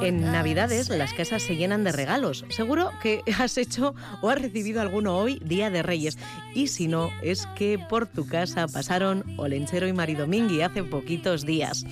En Navidades las casas se llenan de regalos. Seguro que has hecho o has recibido alguno hoy, Día de Reyes. Y si no, es que por tu casa pasaron Olenchero y Maridomingui hace poquitos días.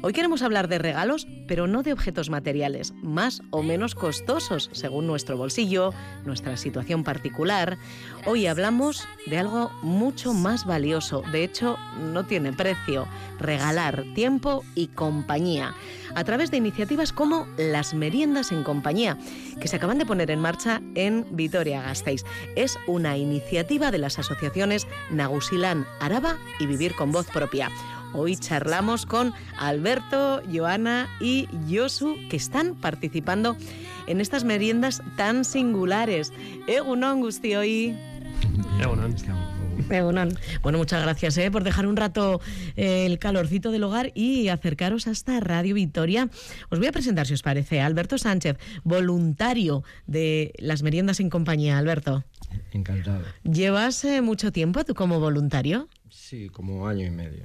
Hoy queremos hablar de regalos, pero no de objetos materiales, más o menos costosos según nuestro bolsillo, nuestra situación particular. Hoy hablamos de algo mucho más valioso, de hecho no tiene precio, regalar tiempo y compañía, a través de iniciativas como las meriendas en compañía, que se acaban de poner en marcha en Vitoria-Gasteiz. Es una iniciativa de las asociaciones Nagusilán Araba y Vivir con Voz Propia. Hoy charlamos con Alberto, Joana y Josu, que están participando en estas meriendas tan singulares. Egunon, hoy. Egunon. Egunon. Bueno, muchas gracias eh, por dejar un rato eh, el calorcito del hogar y acercaros hasta Radio Victoria. Os voy a presentar, si os parece, Alberto Sánchez, voluntario de las meriendas en compañía. Alberto. Encantado. ¿Llevas eh, mucho tiempo tú como voluntario? Sí, como año y medio.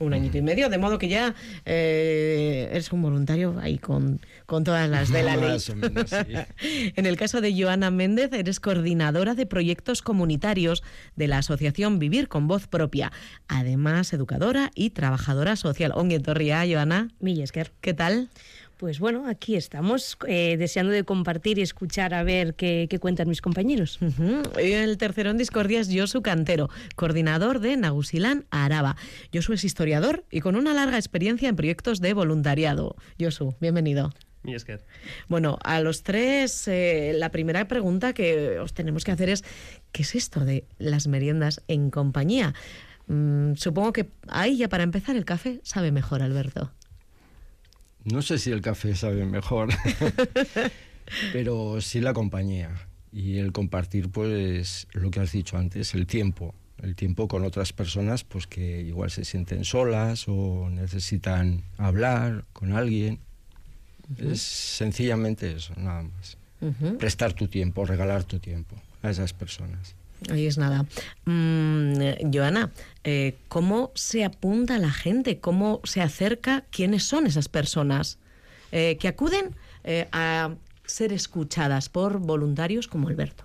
Un añito y medio, de modo que ya eh, eres un voluntario ahí con, con todas las de la ley. en el caso de Joana Méndez, eres coordinadora de proyectos comunitarios de la asociación Vivir con Voz Propia, además educadora y trabajadora social. Onguetorria, Joana. Millesker. ¿Qué tal? Pues bueno, aquí estamos, eh, deseando de compartir y escuchar a ver qué, cuentan mis compañeros. El tercero en discordia es Josu Cantero, coordinador de Nagusilán Araba. Josu es historiador y con una larga experiencia en proyectos de voluntariado. Josu, bienvenido. Bueno, a los tres, eh, la primera pregunta que os tenemos que hacer es, ¿qué es esto de las meriendas en compañía? Mm, supongo que ahí ya para empezar el café sabe mejor, Alberto. No sé si el café sabe mejor, pero sí la compañía y el compartir, pues lo que has dicho antes, el tiempo, el tiempo con otras personas, pues que igual se sienten solas o necesitan hablar con alguien. Es sencillamente eso, nada más. Prestar tu tiempo, regalar tu tiempo a esas personas. Ahí es nada. Mm, Joana, eh, ¿cómo se apunta la gente? ¿Cómo se acerca? ¿Quiénes son esas personas eh, que acuden eh, a ser escuchadas por voluntarios como Alberto?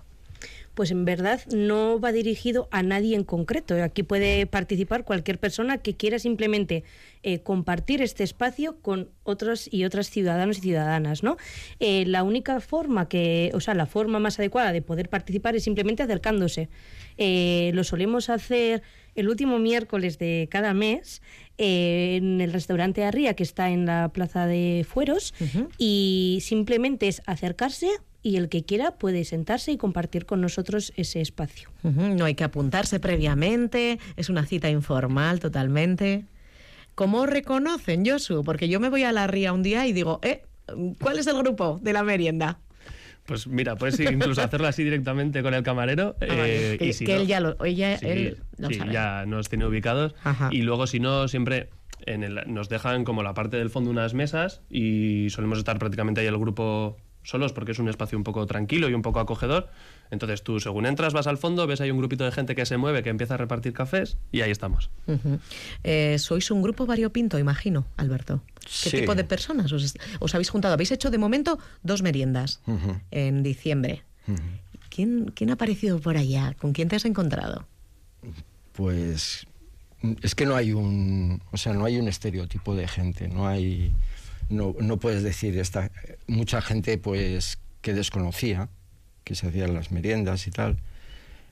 Pues en verdad no va dirigido a nadie en concreto. Aquí puede participar cualquier persona que quiera simplemente eh, compartir este espacio con otros y otras ciudadanos y ciudadanas, ¿no? Eh, la única forma que, o sea, la forma más adecuada de poder participar es simplemente acercándose. Eh, lo solemos hacer el último miércoles de cada mes en el restaurante Arría, que está en la plaza de Fueros, y simplemente es acercarse, y el que quiera puede sentarse y compartir con nosotros ese espacio. No hay que apuntarse previamente, es una cita informal totalmente. ¿Cómo reconocen, Josu? Porque yo me voy a la ría un día y digo, eh, ¿cuál es el grupo de la merienda? Pues mira, puedes incluso hacerlo así directamente con el camarero. Ah, eh, y que, él ya lo, ella, él ya nos tiene ubicados. Y luego, si no, siempre en el, nos dejan como la parte del fondo unas mesas y solemos estar prácticamente ahí el grupo solos porque es un espacio un poco tranquilo y un poco acogedor. Entonces tú, según entras, vas al fondo, ves ahí un grupito de gente que se mueve, que empieza a repartir cafés y ahí estamos. Eh, sois un grupo variopinto, imagino, Alberto. ¿Qué tipo de personas os, habéis juntado? Habéis hecho de momento dos meriendas en diciembre. ¿Quién, ¿Quién ha aparecido por allá? ¿Con quién te has encontrado? Pues es que no hay un, o sea, no hay un estereotipo de gente, no hay no, no puedes decir, esta, mucha gente pues que desconocía, que se hacían las meriendas y tal,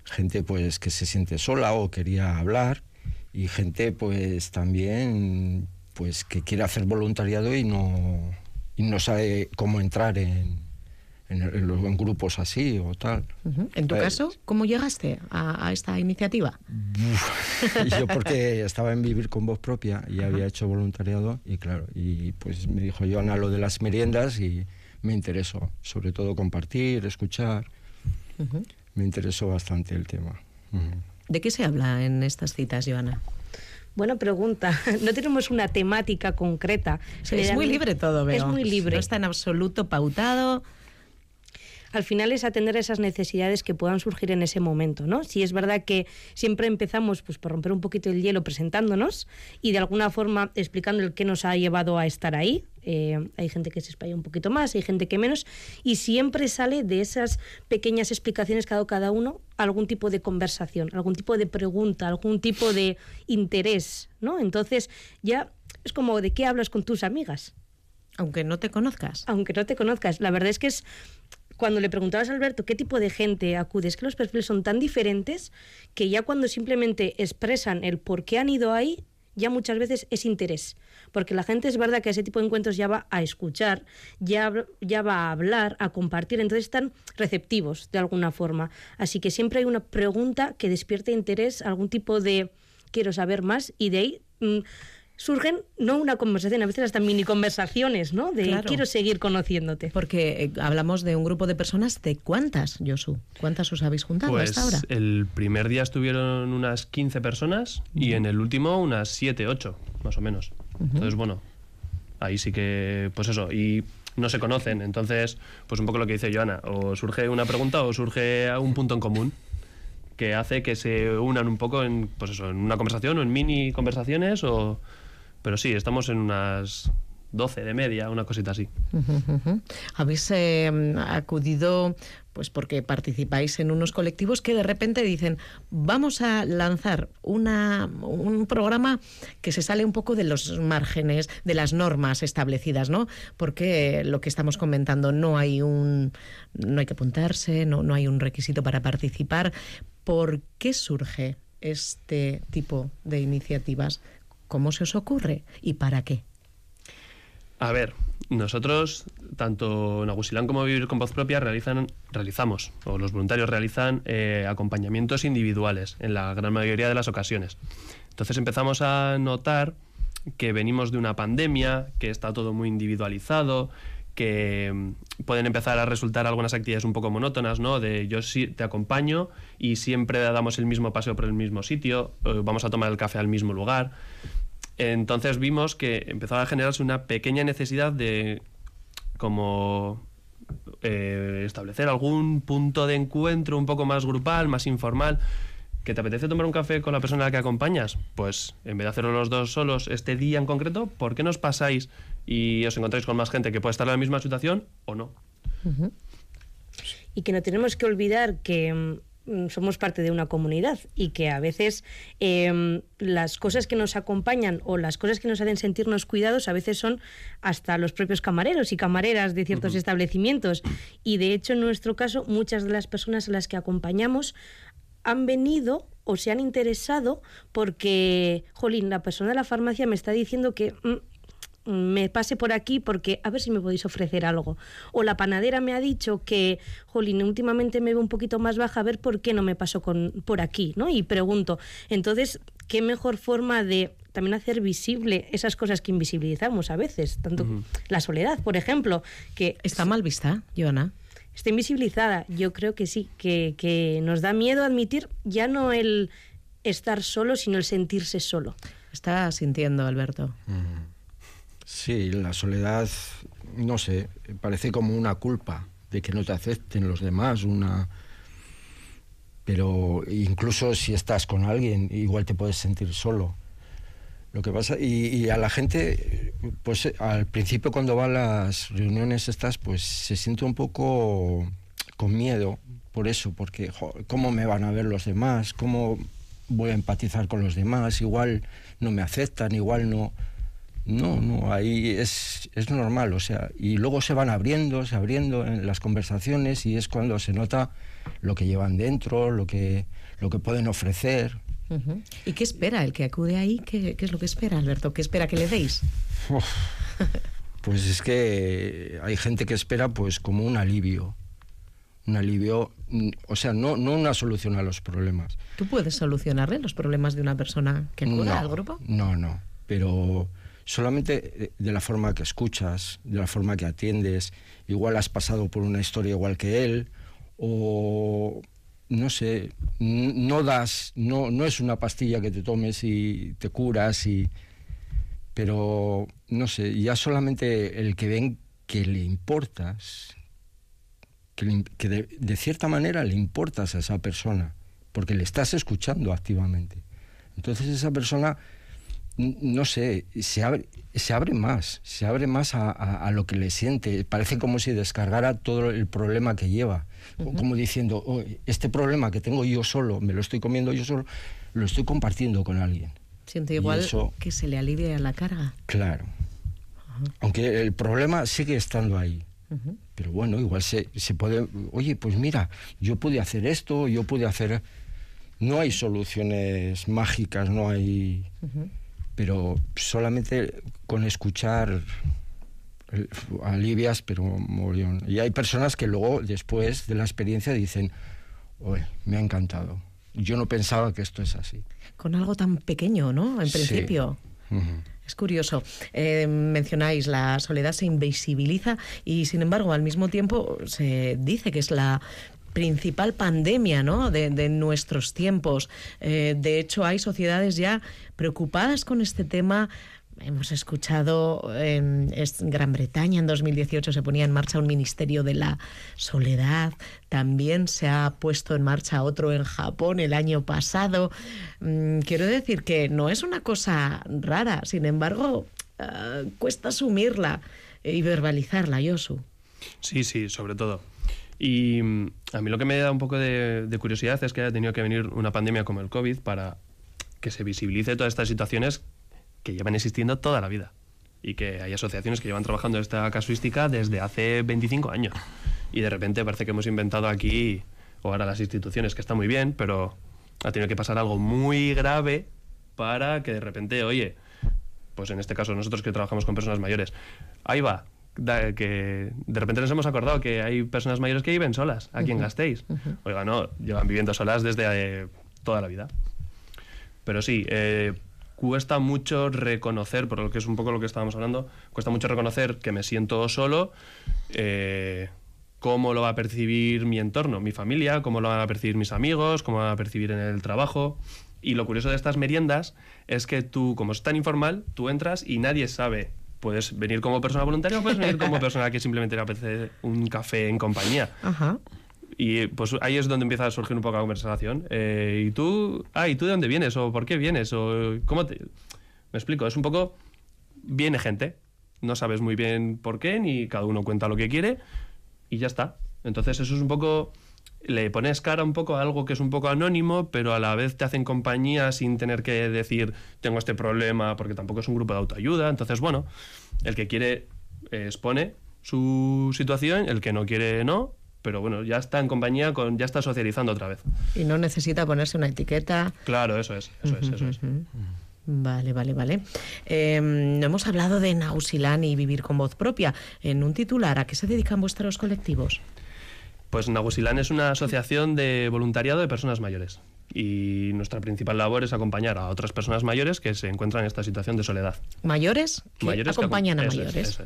gente pues que se siente sola o quería hablar y gente pues también pues que quiere hacer voluntariado y no, y no sabe cómo entrar en, en, grupos así o tal. En tu pues caso, ¿cómo llegaste a, esta iniciativa? Yo porque estaba en Vivir con Voz Propia y había hecho voluntariado y claro, y pues me dijo Joana lo de las meriendas y me interesó, sobre todo compartir, escuchar. Me interesó bastante el tema. ¿De qué se habla en estas citas, Joana? Buena pregunta. No tenemos una temática concreta. Es muy libre todo, veo. Es muy libre. No está en absoluto pautado al final es atender esas necesidades que puedan surgir en ese momento, ¿no? Si es verdad que siempre empezamos pues por romper un poquito el hielo presentándonos y de alguna forma explicando el qué nos ha llevado a estar ahí, Eh, hay gente que se espalla un poquito más, hay gente que menos, y siempre sale de esas pequeñas explicaciones que ha dado cada uno algún tipo de conversación, algún tipo de pregunta, algún tipo de interés, ¿no? Entonces ya es como de qué hablas con tus amigas. Aunque no te conozcas. Aunque no te conozcas. La verdad es que es cuando le preguntabas a Alberto qué tipo de gente acude, es que los perfiles son tan diferentes que ya cuando simplemente expresan el por qué han ido ahí, ya muchas veces es interés. Porque la gente es verdad que a ese tipo de encuentros ya va a escuchar, ya, ya va a hablar, a compartir, entonces están receptivos de alguna forma. Así que siempre hay una pregunta que despierte interés, algún tipo de quiero saber más y de ahí... Mm, surgen no una conversación, a veces hasta mini conversaciones, ¿no? De quiero seguir conociéndote. Porque eh, hablamos de un grupo de personas, ¿de cuántas, Josu? ¿Cuántas os habéis juntado pues hasta ahora? El primer día estuvieron unas 15 personas y en el último unas 7, 8, más o menos. Entonces, bueno, ahí sí que, pues eso, y no se conocen. Entonces, pues un poco lo que dice Joana, o surge una pregunta o surge un punto en común que hace que se unan un poco en, pues eso, en una conversación o en mini conversaciones o pero sí, estamos en unas 12 de media, una cosita así. Habéis eh, acudido pues porque participáis en unos colectivos que de repente dicen vamos a lanzar una, un programa que se sale un poco de los márgenes, de las normas establecidas, ¿no? Porque lo que estamos comentando no hay un no hay que apuntarse, no, no hay un requisito para participar. ¿Por qué surge este tipo de iniciativas? ¿Cómo se os ocurre y para qué? A ver, nosotros, tanto en Agusilán como Vivir con Voz Propia, realizan, realizamos, o los voluntarios realizan eh, acompañamientos individuales en la gran mayoría de las ocasiones. Entonces empezamos a notar que venimos de una pandemia, que está todo muy individualizado, que mm, pueden empezar a resultar algunas actividades un poco monótonas, ¿no? De yo sí te acompaño y siempre damos el mismo paseo por el mismo sitio, vamos a tomar el café al mismo lugar. Entonces vimos que empezaba a generarse una pequeña necesidad de como eh, establecer algún punto de encuentro un poco más grupal, más informal. ¿Que te apetece tomar un café con la persona a la que acompañas? Pues en vez de hacerlo los dos solos este día en concreto, ¿por qué nos pasáis y os encontráis con más gente que puede estar en la misma situación o no? Y que no tenemos que olvidar que mm, somos parte de una comunidad y que a veces em, las cosas que nos acompañan o las cosas que nos hacen sentirnos cuidados a veces son hasta los propios camareros y camareras de ciertos establecimientos. Y de hecho, en nuestro caso, muchas de las personas a las que acompañamos han venido o se han interesado porque, jolín, la persona de la farmacia me está diciendo que mm, me pase por aquí porque a ver si me podéis ofrecer algo. O la panadera me ha dicho que, jolín, últimamente me veo un poquito más baja, a ver por qué no me paso con, por aquí, ¿no? Y pregunto, entonces, ¿qué mejor forma de también hacer visible esas cosas que invisibilizamos a veces? Tanto la soledad, por ejemplo, que... ¿Está mal vista, Joana? Está invisibilizada, yo creo que sí, que, que nos da miedo admitir ya no el estar solo, sino el sentirse solo. Está sintiendo, Alberto. Sí, la soledad, no sé, parece como una culpa de que no te acepten los demás, una... Pero incluso si estás con alguien, igual te puedes sentir solo. Lo que pasa, y, a la gente, pues al principio cuando va a las reuniones estas, pues se siente un poco con miedo por eso, porque ¿cómo me van a ver los demás? ¿Cómo voy a empatizar con los demás? Igual no me aceptan, igual no... No, no, ahí es, es normal, o sea, y luego se van abriendo, se abriendo en las conversaciones y es cuando se nota lo que llevan dentro, lo que, lo que pueden ofrecer. ¿Y qué espera el que acude ahí? ¿Qué, ¿Qué, es lo que espera, Alberto? ¿Qué espera que le deis? pues es que hay gente que espera pues como un alivio. Un alivio, o sea, no, no una solución a los problemas. ¿Tú puedes solucionarle los problemas de una persona que acude al grupo? No, no, pero solamente de la forma que escuchas, de la forma que atiendes, igual has pasado por una historia igual que él, o no sé, no das, no, no es una pastilla que te tomes y te curas, y, pero no sé, ya solamente el que ven que le importas, que, de cierta manera le importas a esa persona, porque le estás escuchando activamente. Entonces esa persona no sé, se abre, se abre más, se abre más a, lo que le siente. Parece como si descargara todo el problema que lleva. Como diciendo, oh, este problema que tengo yo solo, me lo estoy comiendo yo solo, lo estoy compartiendo con alguien. Siente igual que se le alivia la carga. Claro. Aunque el problema sigue estando ahí. Pero bueno, igual se, se puede, oye, pues mira, yo pude hacer esto, yo pude hacer... No hay soluciones mágicas, no hay pero solamente con escuchar eh, alivias, pero morión. Y hay personas que luego, después de la experiencia, dicen, Oye, me ha encantado. Yo no pensaba que esto es así. Con algo tan pequeño, ¿no? En principio. Es curioso. Eh, mencionáis, la soledad se invisibiliza y, sin embargo, al mismo tiempo se dice que es la principal pandemia ¿no? de, nuestros tiempos. Eh, de hecho, hay sociedades ya preocupadas con este tema. Hemos escuchado en Gran Bretaña en 2018 se ponía en marcha un ministerio de la soledad. También se ha puesto en marcha otro en Japón el año pasado. Mm, quiero decir que no es una cosa rara, sin embargo, eh, cuesta asumirla y verbalizarla, Yosu. Sí, sí, sobre todo. Y mm, a mí lo que me da un poco de, curiosidad es que haya tenido que venir una pandemia como el COVID para que se visibilice todas estas situaciones que llevan existiendo toda la vida y que hay asociaciones que llevan trabajando esta casuística desde hace 25 años. Y de repente parece que hemos inventado aquí, o ahora las instituciones, que está muy bien, pero ha tenido que pasar algo muy grave para que de repente, oye, pues en este caso nosotros que trabajamos con personas mayores, ahí va, que de repente nos hemos acordado que hay personas mayores que viven solas aquí en Gasteiz. Oiga, no, llevan viviendo solas desde eh, toda la vida. Pero sí, eh, cuesta mucho reconocer, por lo que es un poco lo que estábamos hablando, cuesta mucho reconocer que me siento solo, eh, cómo lo va a percibir mi entorno, mi familia, cómo lo van a percibir mis amigos, cómo lo van a percibir en el trabajo. Y lo curioso de estas meriendas es que tú, como es tan informal, tú entras y nadie sabe puedes venir como persona voluntaria o puedes venir como persona que simplemente le apetece un café en compañía. Y pues ahí es donde empieza a surgir un poco la conversación. Eh, ¿Y tú? Ah, ¿y tú de dónde vienes? ¿O por qué vienes? ¿O cómo te...? Me explico, es un poco... Viene gente, no sabes muy bien por qué, ni cada uno cuenta lo que quiere y ya está. Entonces eso es un poco le pones cara un poco a algo que es un poco anónimo, pero a la vez te hacen compañía sin tener que decir tengo este problema, porque tampoco es un grupo de autoayuda. Entonces, bueno, el que quiere eh, expone su situación, el que no quiere no, pero bueno, ya está en compañía, con, ya está socializando otra vez. Y no necesita ponerse una etiqueta. Claro, eso es, eso es, eso es. Vale, vale, vale. Eh, hemos hablado de Nausilán y vivir con voz propia. En un titular, ¿a qué se dedican vuestros colectivos? Pues Nagusilán es una asociación de voluntariado de personas mayores y nuestra principal labor es acompañar a otras personas mayores que se encuentran en esta situación de soledad. ¿Mayores? mayores acompañan a mayores.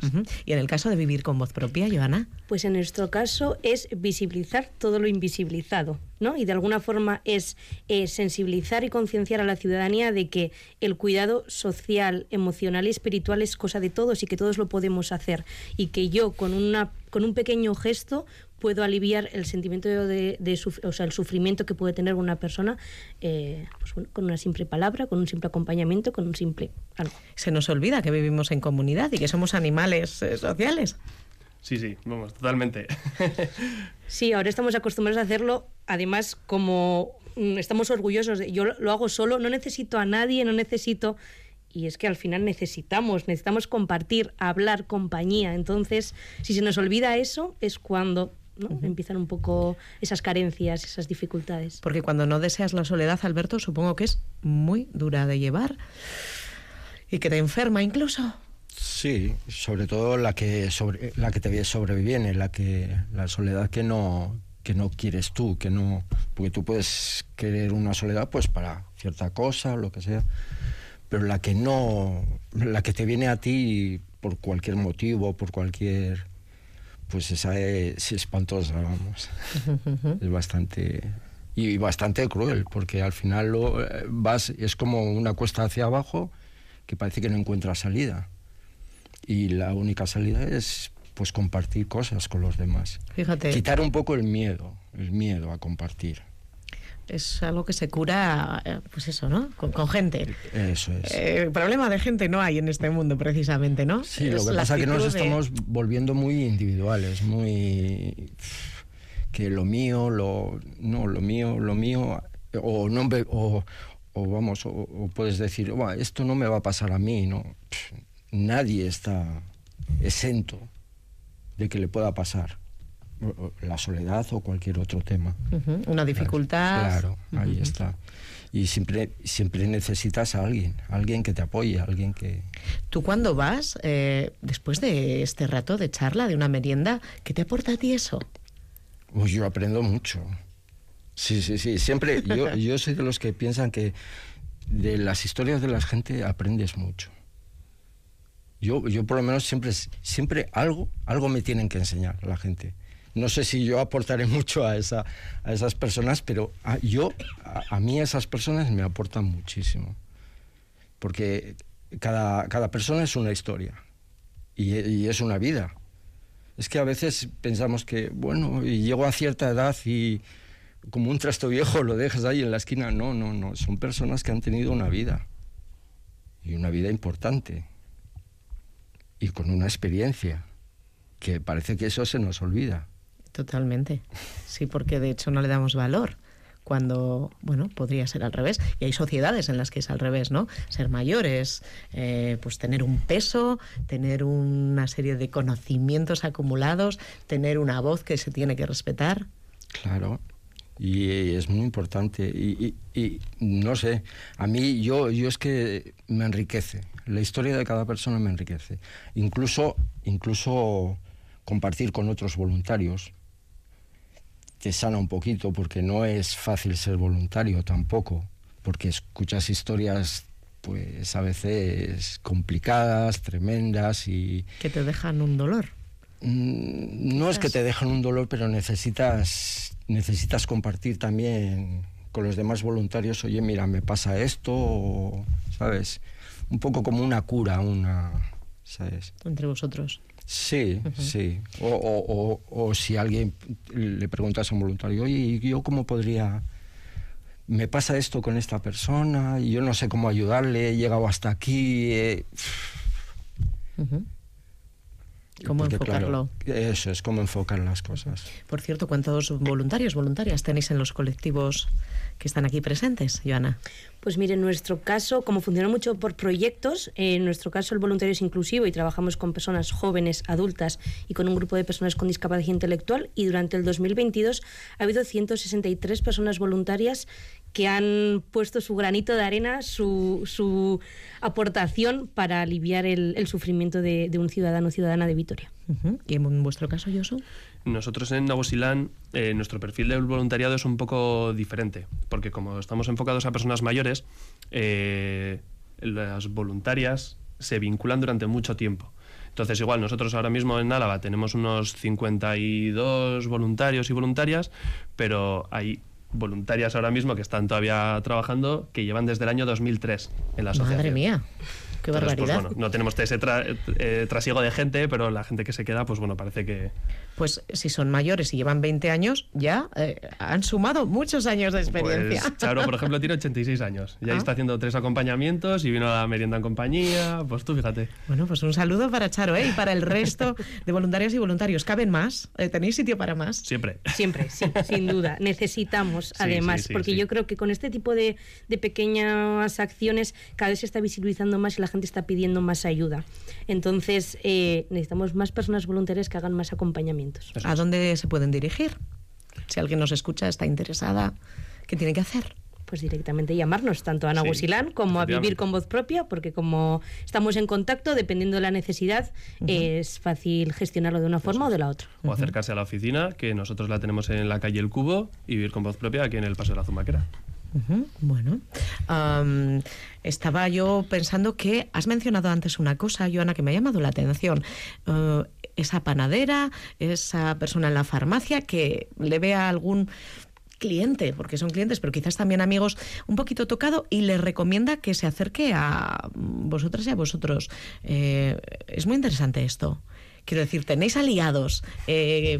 Y en el caso de vivir con voz propia, Joana. Pues en nuestro caso es visibilizar todo lo invisibilizado, ¿no? Y de alguna forma es eh, sensibilizar y concienciar a la ciudadanía de que el cuidado social, emocional y espiritual es cosa de todos y que todos lo podemos hacer y que yo con una con un pequeño gesto puedo aliviar el sentimiento de, o sea, el sufrimiento que puede tener una persona eh, pues con una simple palabra, con un simple acompañamiento, con un simple algo. Se nos olvida que vivimos en comunidad y que somos animales eh, sociales. Sí, sí, vamos, totalmente. sí, ahora estamos acostumbrados a hacerlo, además como mm, estamos orgullosos de yo lo hago solo, no necesito a nadie, no necesito y es que al final necesitamos, necesitamos compartir, hablar, compañía. Entonces, si se nos olvida eso, es cuando Empiezan un poco esas carencias, esas dificultades. Porque cuando no deseas la soledad, Alberto, supongo que es muy dura de llevar y que te enferma incluso. Sí, sobre todo la que sobre, la que te sobreviene, la que la soledad que no que no quieres tú, que no porque tú puedes querer una soledad pues para cierta cosa, lo que sea, pero la que no la que te viene a ti por cualquier motivo, por cualquier pues esa es, espantosa, vamos. es bastante y bastante cruel, porque al final lo, eh, vas, es como una cuesta hacia abajo que parece que no encuentra salida. Y la única salida es pues compartir cosas con los demás. Fíjate. Quitar un poco el miedo, el miedo a compartir. Es algo que se cura, eh, pues eso, ¿no? Con, gente. Eso es. Eh, problema de gente no hay en este mundo, precisamente, ¿no? Sí, lo que pasa es que nos estamos volviendo muy individuales, muy que lo mío, lo no, lo mío, lo mío, o no o, o vamos, o, puedes decir, esto no me va a pasar a mí, no. nadie está exento de que le pueda pasar la soledad o cualquier otro tema. Una dificultad. Claro, ahí está. Y siempre, siempre necesitas a alguien, alguien que te apoye, alguien que... ¿Tú cuando vas, eh, después de este rato de charla, de una merienda, qué te aporta a ti eso? Pues yo aprendo mucho. Sí, sí, sí. Siempre, yo, yo soy de los que piensan que de las historias de la gente aprendes mucho. Yo, yo por lo menos siempre, siempre algo, algo me tienen que enseñar la gente. No sé si yo aportaré mucho a, esa, a esas personas, pero a, yo, a, mí esas personas me aportan muchísimo. Porque cada, cada persona es una historia y, y, es una vida. Es que a veces pensamos que, bueno, y llego a cierta edad y como un trasto viejo lo dejas ahí en la esquina. No, no, no. Son personas que han tenido una vida y una vida importante y con una experiencia, que parece que eso se nos olvida. Totalmente. Sí, porque de hecho no le damos valor cuando, bueno, podría ser al revés. Y hay sociedades en las que es al revés, ¿no? Ser mayores, eh, pues tener un peso, tener una serie de conocimientos acumulados, tener una voz que se tiene que respetar. Claro, y es muy importante. Y, y, no sé, a mí yo, yo es que me enriquece. La historia de cada persona me enriquece. Incluso, incluso compartir con otros voluntarios te sana un poquito porque no es fácil ser voluntario tampoco, porque escuchas historias pues a veces complicadas, tremendas y... Que te dejan un dolor. Mm, no es que te dejan un dolor, pero necesitas, necesitas compartir también con los demás voluntarios, oye, mira, me pasa esto, ¿sabes? Un poco como una cura, una, ¿sabes? Entre vosotros. Sí, sí. O, o, si alguien le preguntas a un voluntario, oye, ¿yo cómo podría...? Me pasa esto con esta persona, yo no sé cómo ayudarle, he llegado hasta aquí... Eh, ¿Cómo enfocarlo? eso es cómo enfocar las cosas. Por cierto, ¿cuántos voluntarios, voluntarias tenéis en los colectivos que están aquí presentes, Joana? Pues mire, en nuestro caso, como funciona mucho por proyectos, en nuestro caso el voluntario es inclusivo y trabajamos con personas jóvenes, adultas y con un grupo de personas con discapacidad intelectual y durante el 2022 ha habido 163 personas voluntarias que han puesto su granito de arena, su, su aportación para aliviar el, sufrimiento de, un ciudadano o ciudadana de Vitoria. ¿Y en vuestro caso, Yosu? Nosotros en Nagosilán, eh, nuestro perfil de voluntariado es un poco diferente, porque como estamos enfocados a personas mayores, eh, las voluntarias se vinculan durante mucho tiempo. Entonces, igual, nosotros ahora mismo en Álava tenemos unos 52 voluntarios y voluntarias, pero hay voluntarias ahora mismo que están todavía trabajando que llevan desde el año 2003 en la asociación. Madre mía. Qué pues, barbaridad. no tenemos ese eh, trasiego de gente, pero la gente que se queda, pues bueno, parece que... Pues si son mayores y llevan 20 años, ya eh, han sumado muchos años de experiencia. Pues, Charo, por ejemplo, tiene 86 años. Ya ah. está haciendo tres acompañamientos y vino a la merienda en compañía. Pues tú, fíjate. Bueno, pues un saludo para Charo ¿eh? y para el resto de voluntarios y voluntarios. ¿Caben más? Eh, ¿Tenéis sitio para más? Siempre. Siempre, sí, sin duda. Necesitamos, además, porque yo creo que con este tipo de, de pequeñas acciones cada vez se está visibilizando más y la gente está pidiendo más ayuda. Entonces, eh, necesitamos más personas voluntarias que hagan más ¿A dónde se pueden dirigir? Si alguien nos escucha, está interesada, ¿qué tiene que hacer? pues directamente llamarnos tanto a Ana como a Vivir con Voz Propia, porque como estamos en contacto, dependiendo de la necesidad, es fácil gestionarlo de una forma o de la otra. O acercarse a la oficina, que nosotros la tenemos en la calle El Cubo, y Vivir con Voz Propia aquí en el Paso de la Zumaquera. Bueno, estaba yo pensando que has mencionado antes una cosa, Joana, que me ha llamado la atención. Uh, esa panadera, esa persona en la farmacia que le ve a algún cliente, porque son clientes, pero quizás también amigos, un poquito tocado y le recomienda que se acerque a vosotras y a vosotros. Eh, es muy interesante esto. Quiero decir, tenéis aliados eh,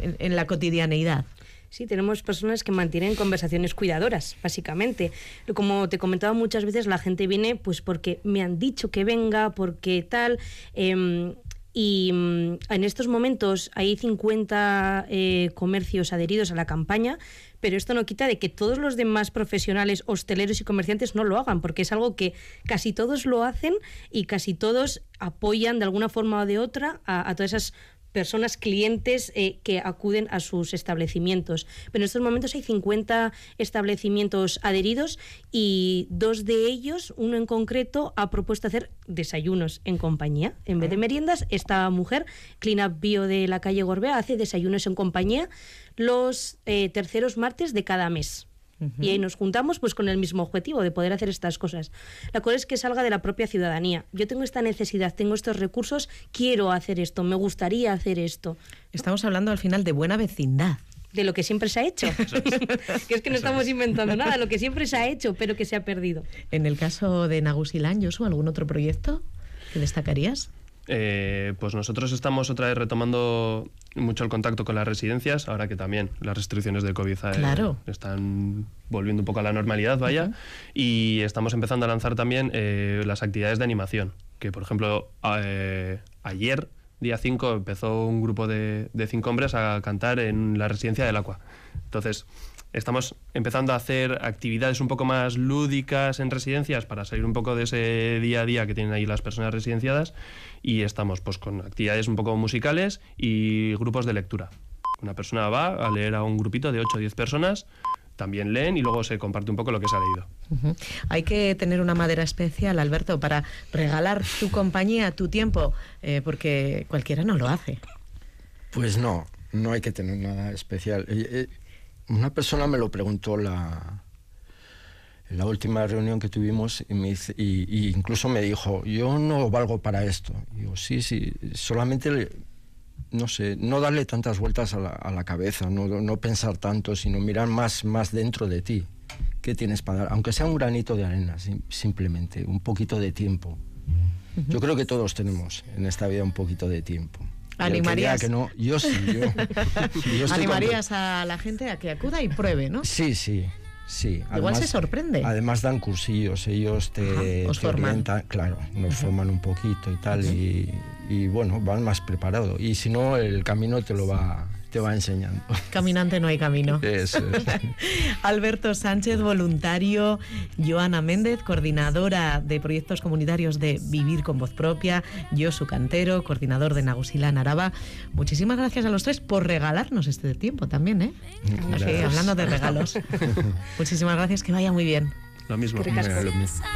en la cotidianeidad. Sí, tenemos personas que mantienen conversaciones cuidadoras, básicamente. Como te comentaba muchas veces, la gente viene pues porque me han dicho que venga, porque tal. Em, y mm, en estos momentos hay 50 eh, comercios adheridos a la campaña, pero esto no quita de que todos los demás profesionales, hosteleros y comerciantes no lo hagan, porque es algo que casi todos lo hacen y casi todos apoyan de alguna forma o de otra a, a todas esas personas, clientes eh, que acuden a sus establecimientos. Pero en estos momentos hay 50 establecimientos adheridos y dos de ellos, uno en concreto, ha propuesto hacer desayunos en compañía. En vez de meriendas, esta mujer, Clean Up Bio de la calle Gorbea, hace desayunos en compañía los eh, terceros martes de cada mes. Y ahí nos juntamos pues con el mismo objetivo de poder hacer estas cosas. La cosa es que salga de la propia ciudadanía. Yo tengo esta necesidad, tengo estos recursos, quiero hacer esto, me gustaría hacer esto. Estamos hablando al final de buena vecindad de lo que siempre se ha hecho. que es que no estamos inventando nada, lo que siempre se ha hecho, pero que se ha perdido. En el caso de Nagusilán, Josu, ¿algún otro proyecto que destacarías? Eh, pues nosotros estamos otra vez retomando mucho el contacto con las residencias, ahora que también las restricciones de COVID eh, están volviendo un poco a la normalidad, vaya, y estamos empezando a lanzar también eh, las actividades de animación, que por ejemplo ayer, día 5, empezó un grupo de, de cinco hombres a cantar en la residencia del Agua. Entonces, estamos empezando a hacer actividades un poco más lúdicas en residencias para salir un poco de ese día a día que tienen ahí las personas residenciadas y estamos pues con actividades un poco musicales y grupos de lectura. Una persona va a leer a un grupito de 8 o 10 personas, también leen y luego se comparte un poco lo que se ha leído. Hay que tener una madera especial, Alberto, para regalar tu compañía, tu tiempo, eh, porque cualquiera no lo hace. Pues no, no hay que tener nada especial. Eh, eh, una persona me lo preguntó la, la última reunión que tuvimos y, me dice, y, incluso me dijo, yo no valgo para esto. Y digo, sí, sí, solamente, no sé, no darle tantas vueltas a la, a la cabeza, no, no, pensar tanto, sino mirar más, más dentro de ti. ¿Qué tienes para dar? Aunque sea un granito de arena, simplemente, un poquito de tiempo. Yo creo que todos tenemos en esta vida un poquito de tiempo. ¿Animarías? Que no, yo sí, yo. ¿Animarías a la gente a que acuda y pruebe, no? Sí, sí. Sí, igual se sorprende. Además dan cursillos, ellos te, orientan, claro, nos forman un poquito y tal, y, y, bueno, van más preparados. Y si no, el camino te lo va te va enseñando. Caminante no hay camino. Alberto Sánchez, voluntario, Joana Méndez, coordinadora de proyectos comunitarios de Vivir con Voz Propia, yo su cantero, coordinador de Nagusilán Araba. Muchísimas gracias a los tres por regalarnos este tiempo también, ¿eh? hablando de regalos. Muchísimas gracias, que vaya muy bien. Lo mismo. Lo mismo.